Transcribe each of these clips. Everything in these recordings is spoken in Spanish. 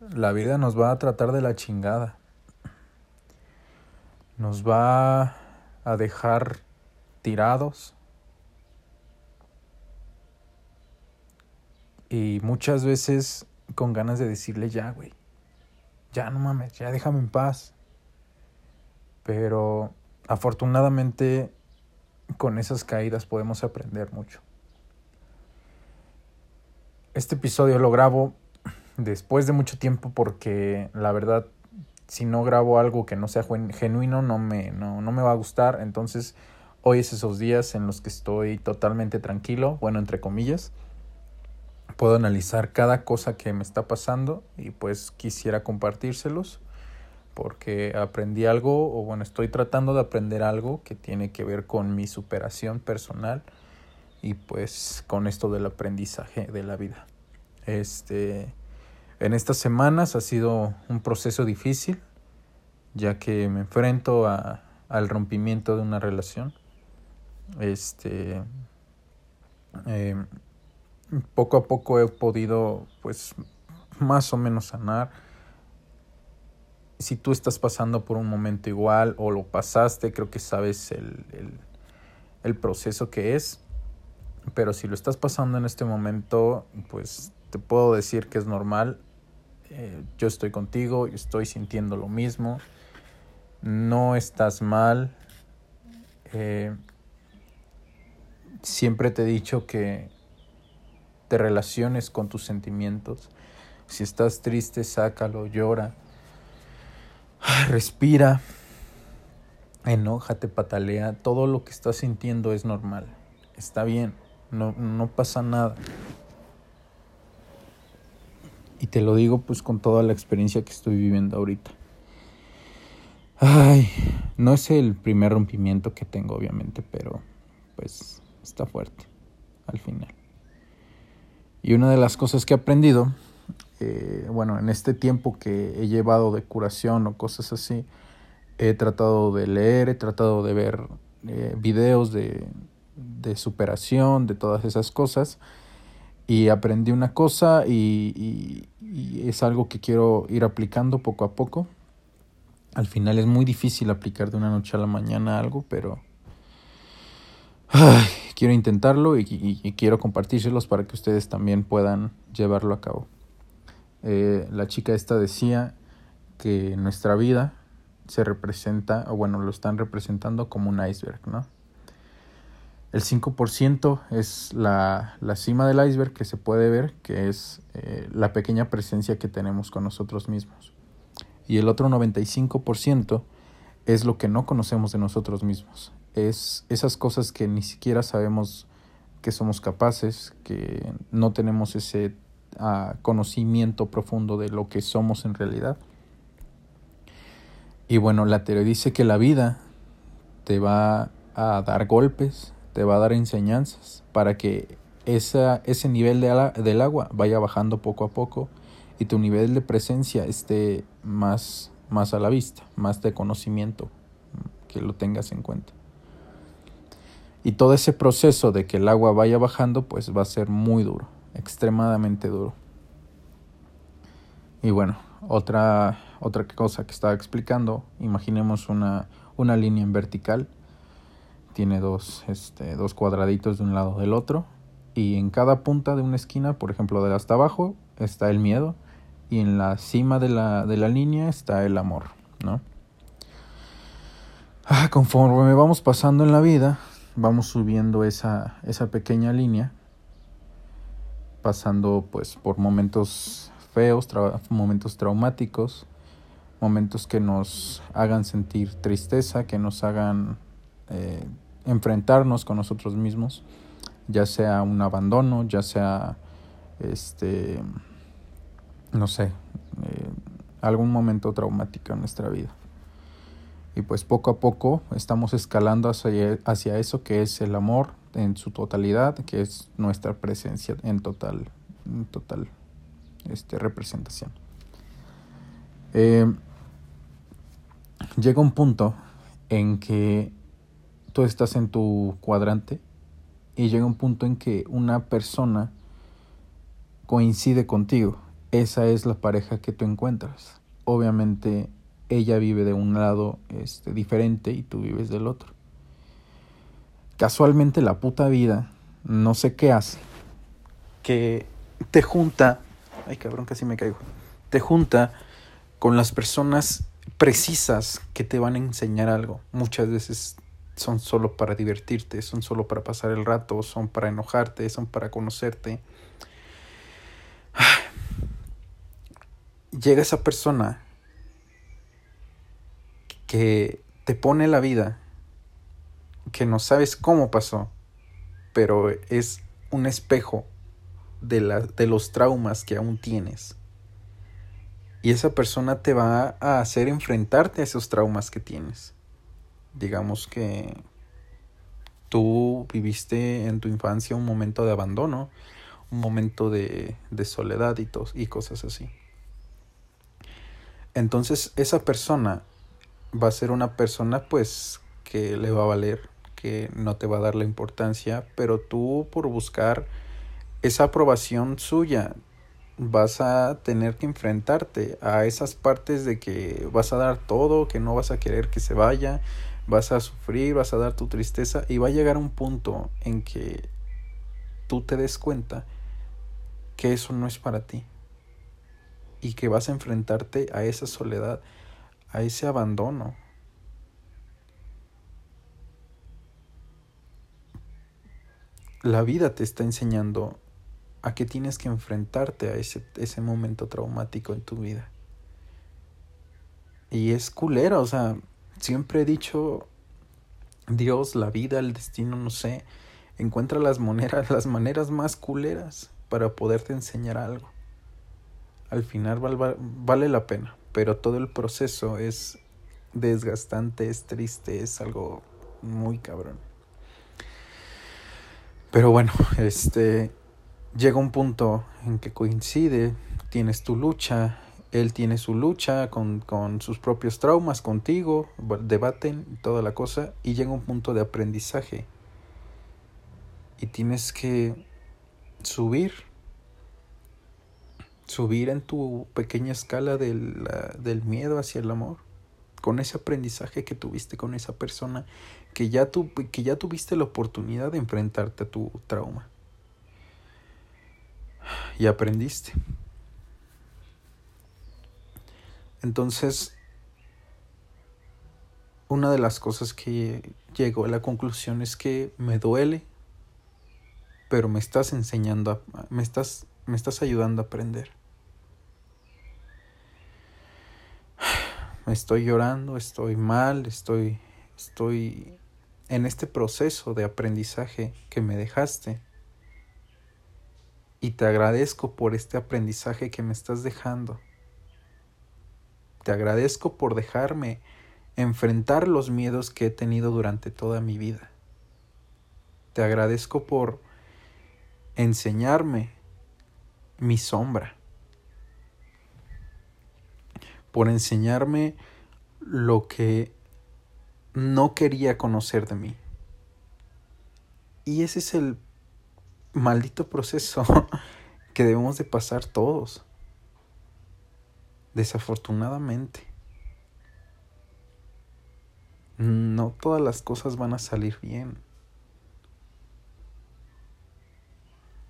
la vida nos va a tratar de la chingada. Nos va a dejar tirados. Y muchas veces con ganas de decirle ya, güey. Ya no mames, ya déjame en paz. Pero afortunadamente con esas caídas podemos aprender mucho. Este episodio lo grabo después de mucho tiempo porque la verdad si no grabo algo que no sea genuino no me, no, no me va a gustar. Entonces hoy es esos días en los que estoy totalmente tranquilo, bueno, entre comillas. Puedo analizar cada cosa que me está pasando y pues quisiera compartírselos porque aprendí algo o bueno, estoy tratando de aprender algo que tiene que ver con mi superación personal y pues con esto del aprendizaje de la vida. Este en estas semanas ha sido un proceso difícil, ya que me enfrento a, al rompimiento de una relación. Este, eh, poco a poco he podido, pues, más o menos sanar. Si tú estás pasando por un momento igual o lo pasaste, creo que sabes el, el, el proceso que es. Pero si lo estás pasando en este momento, pues te puedo decir que es normal eh, yo estoy contigo, estoy sintiendo lo mismo, no estás mal. Eh, siempre te he dicho que te relaciones con tus sentimientos. Si estás triste, sácalo, llora, respira, enójate, patalea. Todo lo que estás sintiendo es normal. Está bien, no, no pasa nada. Y te lo digo pues con toda la experiencia que estoy viviendo ahorita. Ay, no es el primer rompimiento que tengo obviamente, pero pues está fuerte al final. Y una de las cosas que he aprendido, eh, bueno, en este tiempo que he llevado de curación o cosas así, he tratado de leer, he tratado de ver eh, videos de, de superación, de todas esas cosas y aprendí una cosa y, es algo que quiero ir aplicando poco a poco. Al final es muy difícil aplicar de una noche a la mañana algo, pero quiero intentarlo y, quiero compartírselos para que ustedes también puedan llevarlo a cabo. Eh, la chica esta decía que nuestra vida se representa, o bueno, lo están representando como un iceberg, ¿no? El 5% es la, la, cima del iceberg que se puede ver, que es eh, la pequeña presencia que tenemos con nosotros mismos. Y el otro 95% es lo que no conocemos de nosotros mismos. Es esas cosas que ni siquiera sabemos que somos capaces, que no tenemos ese uh, conocimiento profundo de lo que somos en realidad. Y bueno, la teoría dice que la vida te va a dar golpes, te va a dar enseñanzas para que ese nivel de del agua vaya bajando poco a poco y tu nivel de presencia esté más, más a la vista, más de conocimiento, que lo tengas en cuenta. Y todo ese proceso de que el agua vaya bajando, pues va a ser muy duro, extremadamente duro. Y bueno, otra, otra cosa que estaba explicando, imaginemos una, una línea en vertical tiene dos, este, dos cuadraditos de un lado del otro y en cada punta de una esquina, por ejemplo de hasta abajo, está el miedo y en la cima de la, de la línea está el amor, ¿no? Ah, conforme vamos pasando en la vida, vamos subiendo esa, esa pequeña línea, pasando pues por momentos feos, momentos traumáticos, momentos que nos hagan sentir tristeza, que nos hagan eh, enfrentarnos con nosotros mismos, ya sea un abandono, ya sea, este, no sé, eh, algún momento traumático en nuestra vida. Y pues poco a poco estamos escalando hacia, hacia eso que es el amor en su totalidad, que es nuestra presencia en total, en total este, representación. Eh, llega un punto en que tú estás en tu cuadrante y llega un punto en que una persona coincide contigo esa es la pareja que tú encuentras. Obviamente ella vive de un lado este, diferente y tú vives del otro. Casualmente la puta vida, no sé qué hace, que te junta, ay cabrón, casi me caigo, te junta con las personas precisas que te van a enseñar algo. Muchas veces son solo para divertirte, son solo para pasar el rato, son para enojarte, son para conocerte. Llega esa persona que te pone la vida, que no sabes cómo pasó, pero es un espejo de, de los traumas que aún tienes. Y esa persona te va a hacer enfrentarte a esos traumas que tienes. Digamos que tú viviste en tu infancia un momento de abandono, un momento de, de soledad y, y cosas así. Entonces esa persona va a ser una persona pues que le va a valer, que no te va a dar la importancia, pero tú por buscar esa aprobación suya vas a tener que enfrentarte a esas partes de que vas a dar todo, que no vas a querer que se vaya, vas a sufrir, vas a dar tu tristeza y va a llegar un punto en que tú te des cuenta que eso no es para ti y que vas a enfrentarte a esa soledad, a ese abandono. La vida te está enseñando a que tienes que enfrentarte a ese, ese momento traumático en tu vida. Y es culero, o sea, siempre he dicho, Dios, la vida, el destino, no sé, encuentra las maneras, las maneras más culeras para poderte enseñar algo. Al final vale la pena, pero todo el proceso es desgastante, es triste, es algo muy cabrón. Pero bueno, este llega un punto en que coincide, tienes tu lucha, él tiene su lucha con, con sus propios traumas contigo, debaten toda la cosa y llega un punto de aprendizaje. Y tienes que subir, subir en tu pequeña escala del, del miedo hacia el amor, con ese aprendizaje que tuviste con esa persona, que ya, tu, que ya tuviste la oportunidad de enfrentarte a tu trauma. Y aprendiste. Entonces, una de las cosas que llego a la conclusión es que me duele, pero me estás enseñando, me estás, me estás ayudando a aprender. Estoy llorando, estoy mal, estoy, estoy en este proceso de aprendizaje que me dejaste. Y te agradezco por este aprendizaje que me estás dejando. Te agradezco por dejarme enfrentar los miedos que he tenido durante toda mi vida. Te agradezco por enseñarme mi sombra, por enseñarme lo que no quería conocer de mí. Y ese es el maldito proceso que debemos de pasar todos desafortunadamente. No todas las cosas van a salir bien.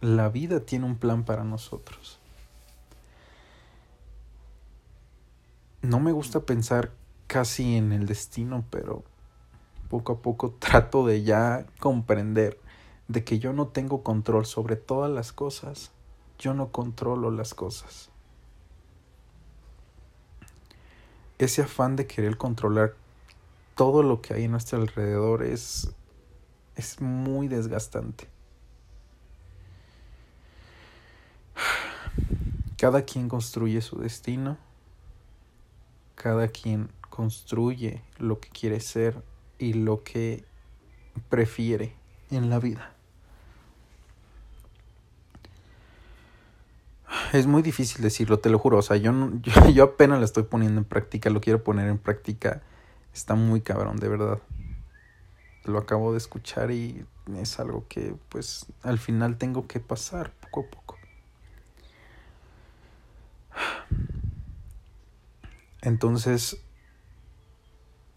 La vida tiene un plan para nosotros. No me gusta pensar casi en el destino, pero poco a poco trato de ya comprender de que yo no tengo control sobre todas las cosas. Yo no controlo las cosas. ese afán de querer controlar todo lo que hay en nuestro alrededor es, es muy desgastante. Cada quien construye su destino, cada quien construye lo que quiere ser y lo que prefiere en la vida. Es muy difícil decirlo, te lo juro. O sea, yo, yo, apenas lo estoy poniendo en práctica, lo quiero poner en práctica. Está muy cabrón, de verdad. Lo acabo de escuchar y es algo que pues al final tengo que pasar poco a poco. Entonces,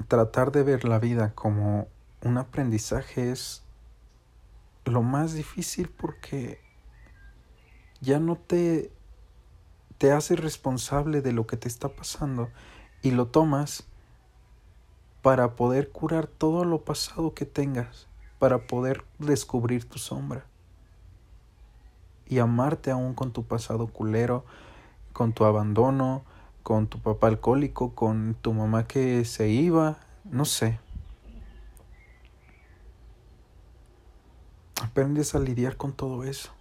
tratar de ver la vida como un aprendizaje es lo más difícil porque ya no te te haces responsable de lo que te está pasando y lo tomas para poder curar todo lo pasado que tengas, para poder descubrir tu sombra y amarte aún con tu pasado culero, con tu abandono, con tu papá alcohólico, con tu mamá que se iba, no sé. Aprendes a lidiar con todo eso.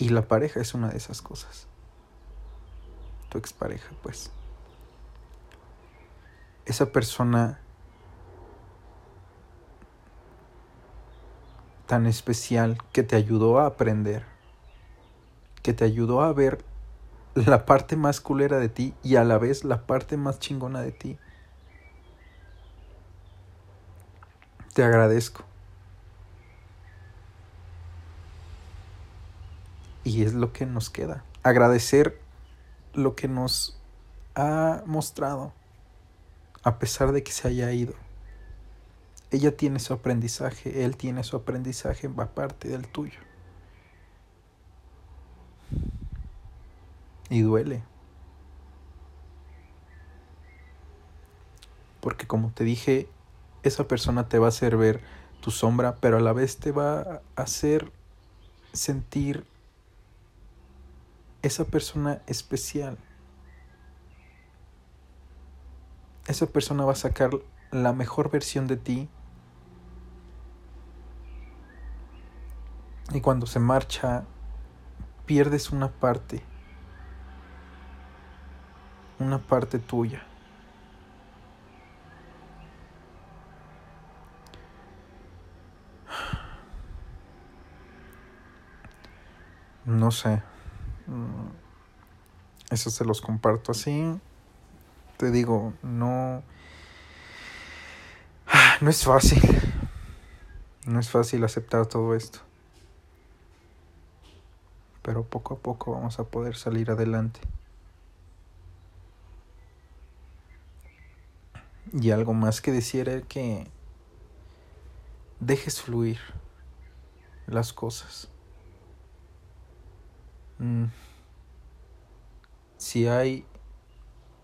Y la pareja es una de esas cosas. Tu expareja, pues. Esa persona tan especial que te ayudó a aprender, que te ayudó a ver la parte más culera de ti y a la vez la parte más chingona de ti. Te agradezco. Y es lo que nos queda. Agradecer lo que nos ha mostrado, a pesar de que se haya ido. Ella tiene su aprendizaje, él tiene su aprendizaje, va parte del tuyo. Y duele. Porque como te dije, esa persona te va a hacer ver tu sombra, pero a la vez te va a hacer sentir esa persona especial. Esa persona va a sacar la mejor versión de ti. Y cuando se marcha, pierdes una parte. Una parte tuya. No sé. Eso se los comparto así. Te digo, no... No es fácil. No es fácil aceptar todo esto. Pero poco a poco vamos a poder salir adelante. Y algo más que decir es que dejes fluir las cosas. Mm. Si hay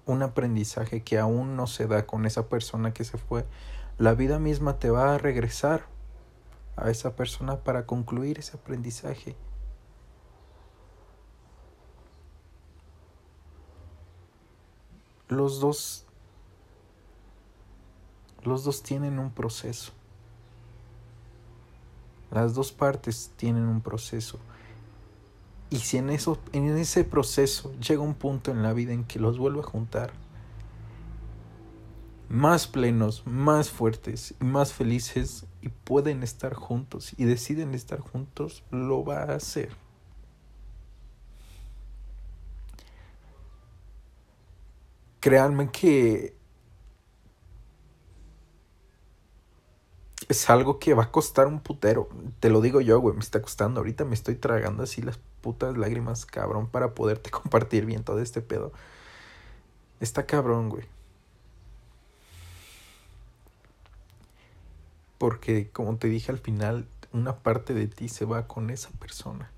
un aprendizaje que aún no se da con esa persona que se fue, la vida misma te va a regresar a esa persona para concluir ese aprendizaje. Los dos los dos tienen un proceso. Las dos partes tienen un proceso. Y si en, eso, en ese proceso llega un punto en la vida en que los vuelve a juntar, más plenos, más fuertes y más felices y pueden estar juntos y deciden estar juntos, lo va a hacer. Créanme que es algo que va a costar un putero. Te lo digo yo, güey, me está costando. Ahorita me estoy tragando así las putas lágrimas, cabrón, para poderte compartir bien todo este pedo. Está cabrón, güey. Porque, como te dije al final, una parte de ti se va con esa persona.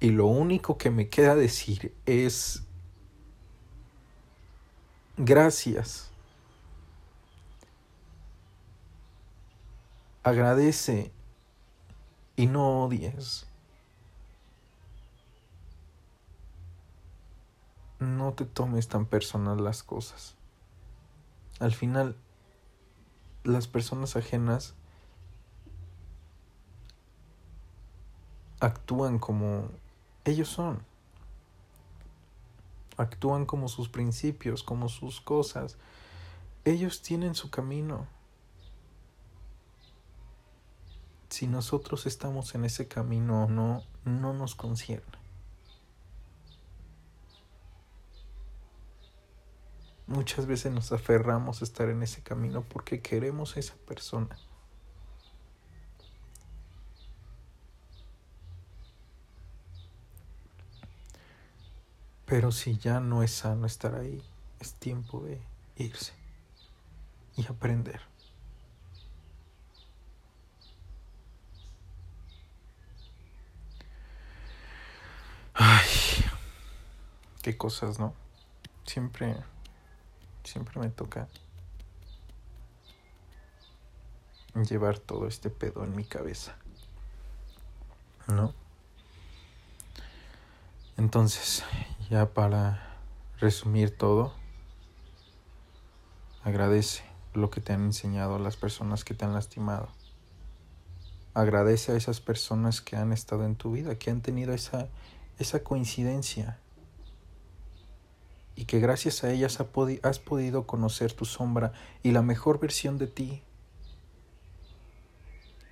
Y lo único que me queda decir es gracias. Agradece y no odies. No te tomes tan personal las cosas. Al final, las personas ajenas actúan como ellos son actúan como sus principios, como sus cosas. Ellos tienen su camino. si nosotros estamos en ese camino o no, no nos concierne. Muchas veces nos aferramos a estar en ese camino porque queremos a esa persona. Pero si ya no es sano estar ahí, es tiempo de irse y aprender. Qué cosas, ¿no? Siempre, siempre me toca llevar todo este pedo en mi cabeza. ¿No? Entonces, ya para resumir todo, agradece lo que te han enseñado las personas que te han lastimado. Agradece a esas personas que han estado en tu vida, que han tenido esa, esa coincidencia y que gracias a ellas has podido conocer tu sombra y la mejor versión de ti.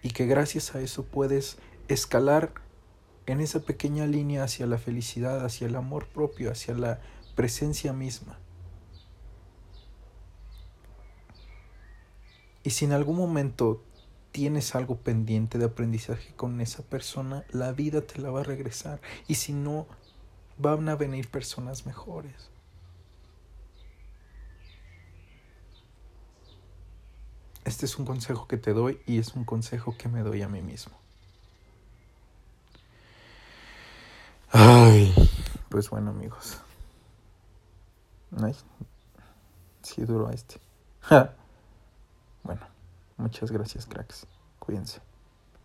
Y que gracias a eso puedes escalar en esa pequeña línea hacia la felicidad, hacia el amor propio, hacia la presencia misma. Y si en algún momento tienes algo pendiente de aprendizaje con esa persona, la vida te la va a regresar. Y si no, van a venir personas mejores. Este es un consejo que te doy y es un consejo que me doy a mí mismo. Ay, pues bueno amigos. Ay, sí duro este. Bueno, muchas gracias, cracks. Cuídense.